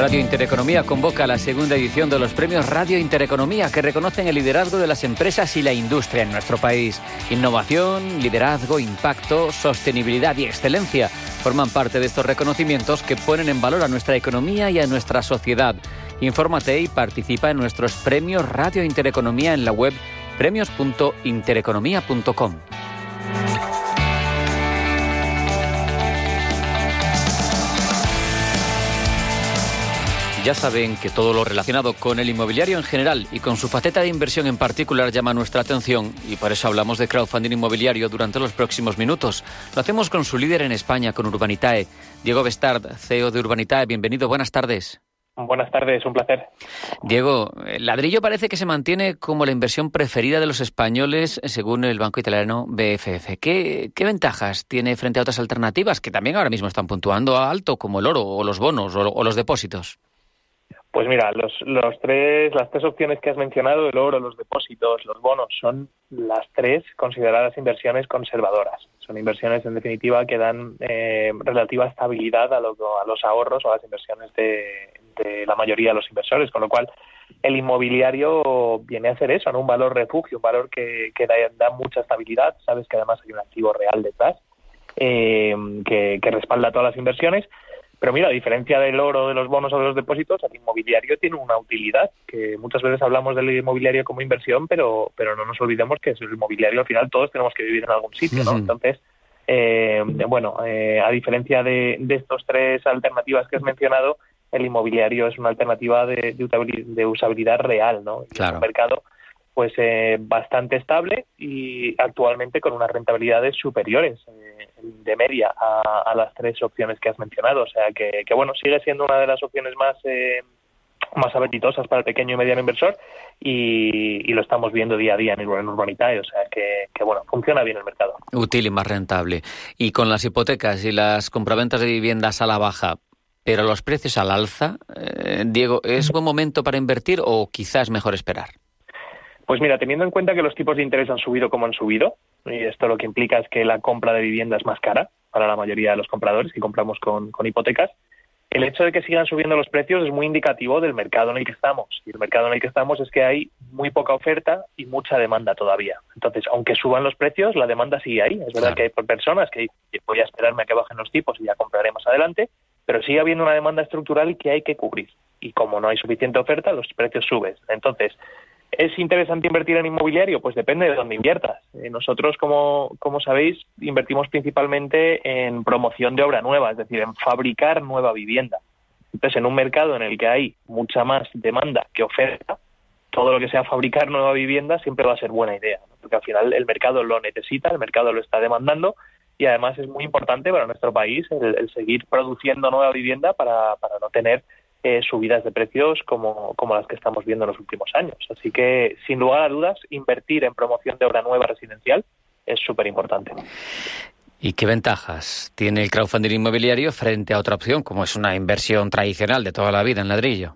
Radio Intereconomía convoca la segunda edición de los premios Radio Intereconomía que reconocen el liderazgo de las empresas y la industria en nuestro país. Innovación, liderazgo, impacto, sostenibilidad y excelencia forman parte de estos reconocimientos que ponen en valor a nuestra economía y a nuestra sociedad. Infórmate y participa en nuestros premios Radio Intereconomía en la web premios.intereconomía.com. Ya saben que todo lo relacionado con el inmobiliario en general y con su faceta de inversión en particular llama nuestra atención y por eso hablamos de crowdfunding inmobiliario durante los próximos minutos. Lo hacemos con su líder en España, con Urbanitae, Diego Bestard, CEO de Urbanitae. Bienvenido, buenas tardes. Buenas tardes, un placer. Diego, el ladrillo parece que se mantiene como la inversión preferida de los españoles según el banco italiano BFF. ¿Qué, qué ventajas tiene frente a otras alternativas que también ahora mismo están puntuando a alto, como el oro o los bonos o, o los depósitos? Pues mira, los, los tres, las tres opciones que has mencionado, el oro, los depósitos, los bonos, son las tres consideradas inversiones conservadoras. Son inversiones, en definitiva, que dan eh, relativa estabilidad a, lo, a, los ahorros o a las inversiones de, la mayoría de los inversores, con lo cual el inmobiliario viene a hacer eso, ¿no? un valor refugio, un valor que, que da, da, mucha estabilidad. Sabes que además hay un activo real detrás eh, que, que respalda todas las inversiones pero mira, a diferencia del oro, de los bonos o de los depósitos, el inmobiliario tiene una utilidad, que muchas veces hablamos del inmobiliario como inversión, pero, pero no nos olvidemos que es el inmobiliario al final todos tenemos que vivir en algún sitio, ¿no? Entonces, eh, bueno, eh, a diferencia de, de estos tres alternativas que has mencionado, el inmobiliario es una alternativa de, de, de usabilidad real, ¿no? Claro. un mercado pues eh, bastante estable y actualmente con unas rentabilidades superiores eh, de media a, las tres opciones que has mencionado. O sea que, bueno, sigue siendo una de las opciones más eh, más apetitosas para el pequeño y mediano inversor y, y, lo estamos viendo día a día en, en Urbanitae, o sea que, que, bueno, funciona bien el mercado. Útil y más rentable. Y con las hipotecas y las compraventas de viviendas a la baja, pero los precios al alza, eh, Diego, ¿es buen momento para invertir o quizás mejor esperar? Pues mira, teniendo en cuenta que los tipos de interés han subido como han subido, y esto lo que implica es que la compra de vivienda es más cara para la mayoría de los compradores que compramos con, con hipotecas, el hecho de que sigan subiendo los precios es muy indicativo del mercado en el que estamos. Y el mercado en el que estamos es que hay muy poca oferta y mucha demanda todavía. Entonces, aunque suban los precios, la demanda sigue ahí. Es verdad claro. que hay personas que voy a esperarme a que bajen los tipos y ya compraré más adelante, pero sigue habiendo una demanda estructural que hay que cubrir. Y como no hay suficiente oferta, los precios suben. Entonces, ¿Es interesante invertir en inmobiliario? Pues depende de dónde inviertas. Eh, nosotros, como, como sabéis, invertimos principalmente en promoción de obra nueva, es decir, en fabricar nueva vivienda. Entonces, en un mercado en el que hay mucha más demanda que oferta, todo lo que sea fabricar nueva vivienda siempre va a ser buena idea, porque al final el mercado lo necesita, el mercado lo está demandando y además es muy importante para nuestro país el, el seguir produciendo nueva vivienda para, para no tener eh, subidas de precios como, como las que estamos viendo en los últimos años. Así que, sin lugar a dudas, invertir en promoción de obra nueva residencial es súper importante. ¿Y qué ventajas tiene el crowdfunding inmobiliario frente a otra opción, como es una inversión tradicional de toda la vida en ladrillo?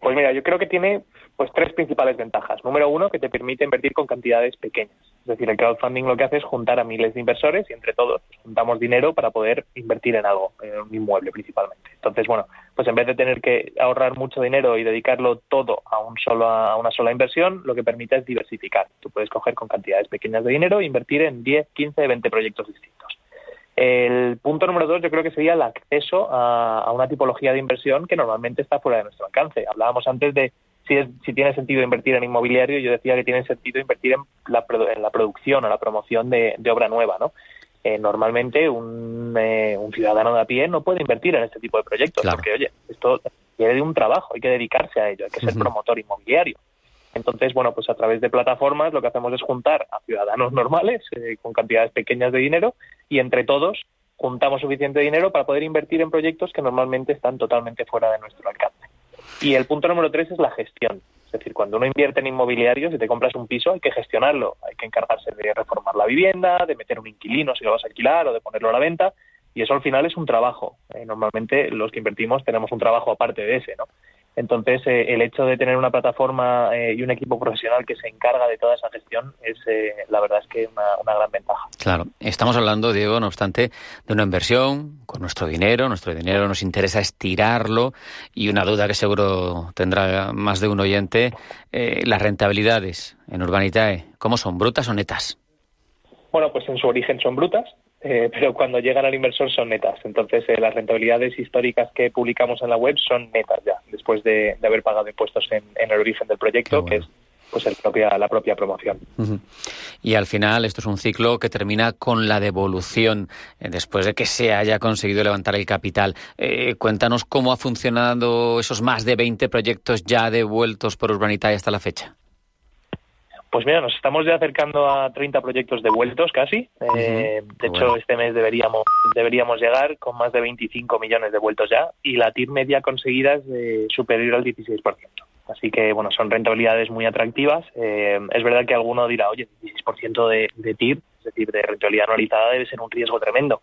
Pues mira, yo creo que tiene pues tres principales ventajas. Número uno, que te permite invertir con cantidades pequeñas. Es decir, el crowdfunding lo que hace es juntar a miles de inversores y entre todos pues, juntamos dinero para poder invertir en algo, en un inmueble principalmente. Entonces, bueno, pues en vez de tener que ahorrar mucho dinero y dedicarlo todo a, un solo, a una sola inversión, lo que permite es diversificar. Tú puedes coger con cantidades pequeñas de dinero e invertir en 10, 15, 20 proyectos distintos. El punto número dos yo creo que sería el acceso a, a una tipología de inversión que normalmente está fuera de nuestro alcance. Hablábamos antes de si, es, si tiene sentido invertir en inmobiliario, yo decía que tiene sentido invertir en la, en la producción o la promoción de, de obra nueva, ¿no? Eh, normalmente un, eh, un, ciudadano de a pie no puede invertir en este tipo de proyectos claro. porque, oye, esto quiere de un trabajo, hay que dedicarse a ello, hay que ser uh -huh. promotor inmobiliario. Entonces, bueno, pues a través de plataformas lo que hacemos es juntar a ciudadanos normales eh, con cantidades pequeñas de dinero y entre todos juntamos suficiente dinero para poder invertir en proyectos que normalmente están totalmente fuera de nuestro alcance. Y el punto número tres es la gestión. Es decir, cuando uno invierte en inmobiliario, si te compras un piso, hay que gestionarlo, hay que encargarse de reformar la vivienda, de meter un inquilino si lo vas a alquilar o de ponerlo a la venta, y eso al final es un trabajo. Eh, normalmente los que invertimos tenemos un trabajo aparte de ese, ¿no? Entonces, eh, el hecho de tener una plataforma eh, y un equipo profesional que se encarga de toda esa gestión es, eh, la verdad, es que una, una gran ventaja. Claro, estamos hablando, Diego, no obstante, de una inversión con nuestro dinero. Nuestro dinero nos interesa estirarlo y una duda que seguro tendrá más de un oyente, las rentabilidades en Urbanitae, ¿cómo son? ¿Brutas o netas? Bueno, pues en su origen son brutas, eh, pero cuando llegan al inversor son netas. Entonces, eh, las rentabilidades históricas que publicamos en la web son netas ya, después de, haber pagado impuestos en, el origen del proyecto, que es pues el propia, la propia promoción. Y al final esto es un ciclo que termina con la devolución eh, después de que se haya conseguido levantar el capital. cuéntanos cómo ha funcionado esos más de 20 proyectos ya devueltos por Urbanitae hasta la fecha. Pues mira, nos estamos ya acercando a 30 proyectos devueltos casi. Eh, de hecho, este mes deberíamos deberíamos llegar con más de 25 millones devueltos ya y la TIR media conseguida es de superior al 16%. Así que, bueno, son rentabilidades muy atractivas. Eh, es verdad que alguno dirá, oye, 16% de, de TIR, es decir, de rentabilidad anualizada, debe ser un riesgo tremendo.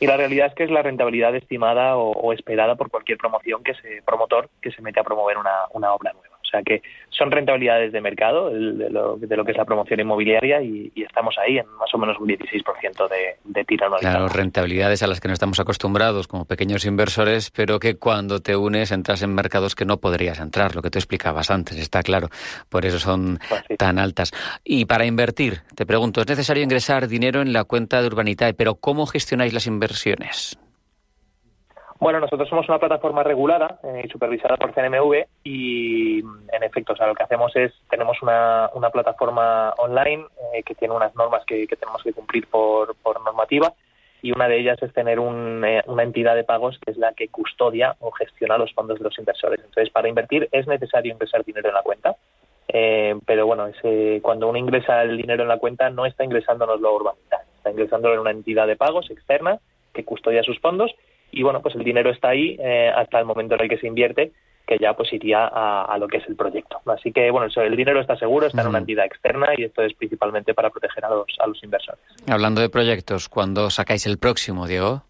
Y la realidad es que es la rentabilidad estimada o, esperada por cualquier promoción que se promotor que se mete a promover una obra nueva. O sea que son rentabilidades de mercado de lo, de lo que es la promoción inmobiliaria y, estamos ahí en más o menos un 16% de, de tira Claro, rentabilidades a las que no estamos acostumbrados como pequeños inversores, pero que cuando te unes entras en mercados que no podrías entrar, lo que tú explicabas antes, está claro. Por eso son pues tan altas. Y para invertir, te pregunto, ¿es necesario ingresar dinero en la cuenta de Urbanitae? Pero ¿cómo gestionáis las inversiones? Bueno, nosotros somos una plataforma regulada eh, y supervisada por CNMV y, en efecto, o sea, lo que hacemos es, tenemos una, una plataforma online eh, que tiene unas normas que, tenemos que cumplir por, por, normativa y una de ellas es tener eh, una entidad de pagos que es la que custodia o gestiona los fondos de los inversores. Entonces, para invertir es necesario ingresar dinero en la cuenta, pero bueno, ese, cuando uno ingresa el dinero en la cuenta no está ingresándonoslo urbanita, está ingresándolo en una entidad de pagos externa que custodia sus fondos y bueno, pues el dinero está ahí eh, hasta el momento en el que se invierte, que ya pues iría a, lo que es el proyecto. Así que bueno, el dinero está seguro, está en una entidad externa y esto es principalmente para proteger a los, a los inversores. Hablando de proyectos, ¿cuándo sacáis el próximo, Diego?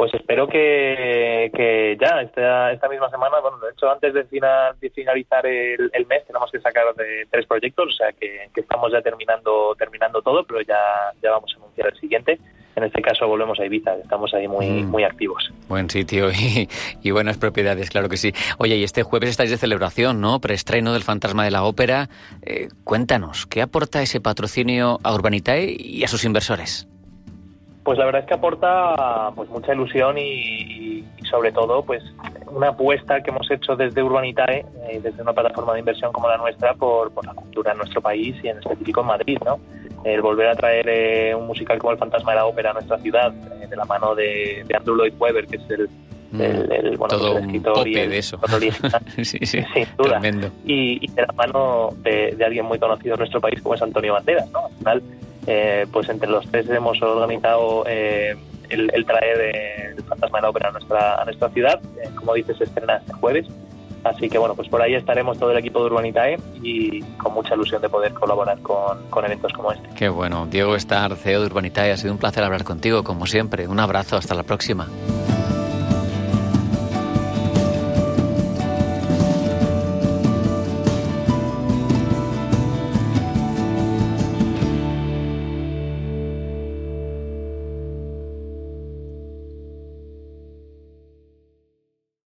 Pues espero que, que ya, esta, esta misma semana, bueno, de hecho antes de, finalizar el, mes tenemos que sacar de tres proyectos, o sea que, que, estamos ya terminando terminando todo, pero ya, ya vamos a anunciar el siguiente en este caso volvemos a Ibiza, estamos ahí muy, mm. muy activos. Buen sitio y, buenas propiedades, claro que sí. Oye, y este jueves estáis de celebración, ¿no? Preestreno del Fantasma de la Ópera. Eh, cuéntanos, ¿qué aporta ese patrocinio a Urbanitae y a sus inversores? Pues la verdad es que aporta pues mucha ilusión y, sobre todo pues una apuesta que hemos hecho desde Urbanitae, eh, desde una plataforma de inversión como la nuestra, por, por la cultura en nuestro país y en específico en Madrid, ¿no? el volver a traer eh, un musical como El Fantasma de la Ópera a nuestra ciudad, eh, de la mano de, Andrew Lloyd Webber, que es el, mm. bueno, Todo pues escritor y de eso. sí, sí, sin duda. Y, de la mano de, alguien muy conocido en nuestro país como es Antonio Banderas. ¿no? Al final, eh, pues entre los tres hemos organizado el, traer el Fantasma de la Ópera a nuestra, a nuestra ciudad. como dices, se estrena este jueves Así que bueno, pues por ahí estaremos todo el equipo de Urbanitae y con mucha ilusión de poder colaborar con, eventos como este. Qué bueno. Diego Estar, CEO de Urbanitae, ha sido un placer hablar contigo, como siempre. Un abrazo, hasta la próxima.